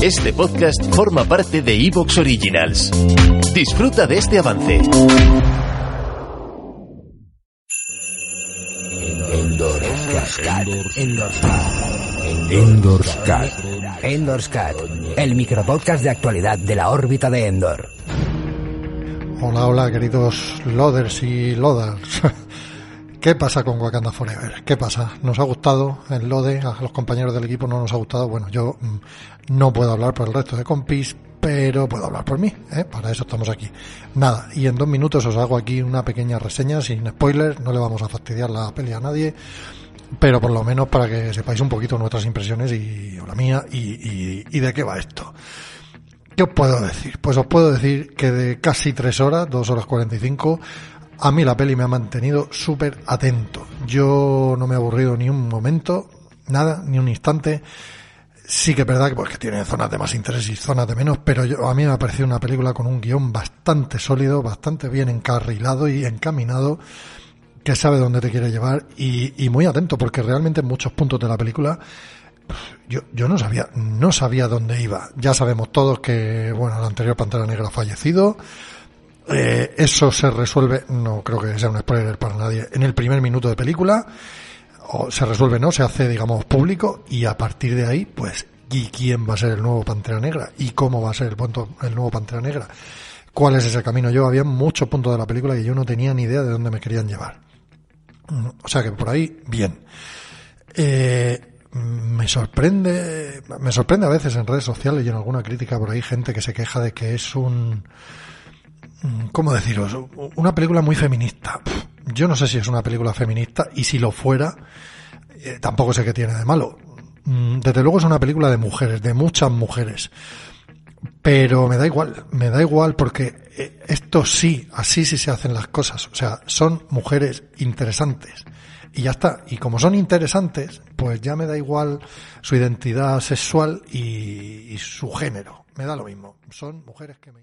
Este podcast forma parte de Evox Originals. Disfruta de este avance. Endorscat. Endorscat. El micropodcast de actualidad de la órbita de Endor. Hola, hola, queridos loaders y loaders. ¿Qué pasa con Wakanda Forever? ¿Qué pasa? ¿Nos ha gustado el lode? A los compañeros del equipo no nos ha gustado. Bueno, yo mm, no puedo hablar por el resto de compis, pero puedo hablar por mí, ¿eh? Para eso estamos aquí. Nada, y en dos minutos os hago aquí una pequeña reseña sin spoilers, no le vamos a fastidiar la peli a nadie, pero por lo menos para que sepáis un poquito nuestras impresiones y o la mía y, de qué va esto. ¿Qué os puedo decir? Pues os puedo decir que de casi tres horas, dos horas cuarenta y cinco, a mí la peli me ha mantenido súper atento. Yo no me he aburrido ni un momento, nada, ni un instante. Sí que es verdad que, pues, que tiene zonas de más interés y zonas de menos, pero yo, a mí me ha parecido una película con un guion bastante sólido, bastante bien encarrilado y encaminado, que sabe dónde te quiere llevar y, y muy atento, porque realmente en muchos puntos de la película yo, yo no sabía, no sabía dónde iba. Ya sabemos todos que, bueno, el anterior Pantera Negra ha fallecido, eh, eso se resuelve, no creo que sea un spoiler para nadie, en el primer minuto de película. O se resuelve, ¿no? Se hace, digamos, público y a partir de ahí, pues, ¿y quién va a ser el nuevo Pantera Negra? ¿Y cómo va a ser el, punto, el nuevo Pantera Negra? ¿Cuál es ese camino? Yo había muchos puntos de la película que yo no tenía ni idea de dónde me querían llevar. O sea que por ahí, bien. Eh, me sorprende, me sorprende a veces en redes sociales y en alguna crítica por ahí gente que se queja de que es un, ¿cómo deciros? Una película muy feminista. Yo no sé si es una película feminista y si lo fuera, eh, tampoco sé qué tiene de malo. Desde luego es una película de mujeres, de muchas mujeres. Pero me da igual, me da igual porque eh, esto sí, así sí se hacen las cosas. O sea, son mujeres interesantes. Y ya está. Y como son interesantes, pues ya me da igual su identidad sexual y su género. Me da lo mismo. Son mujeres que me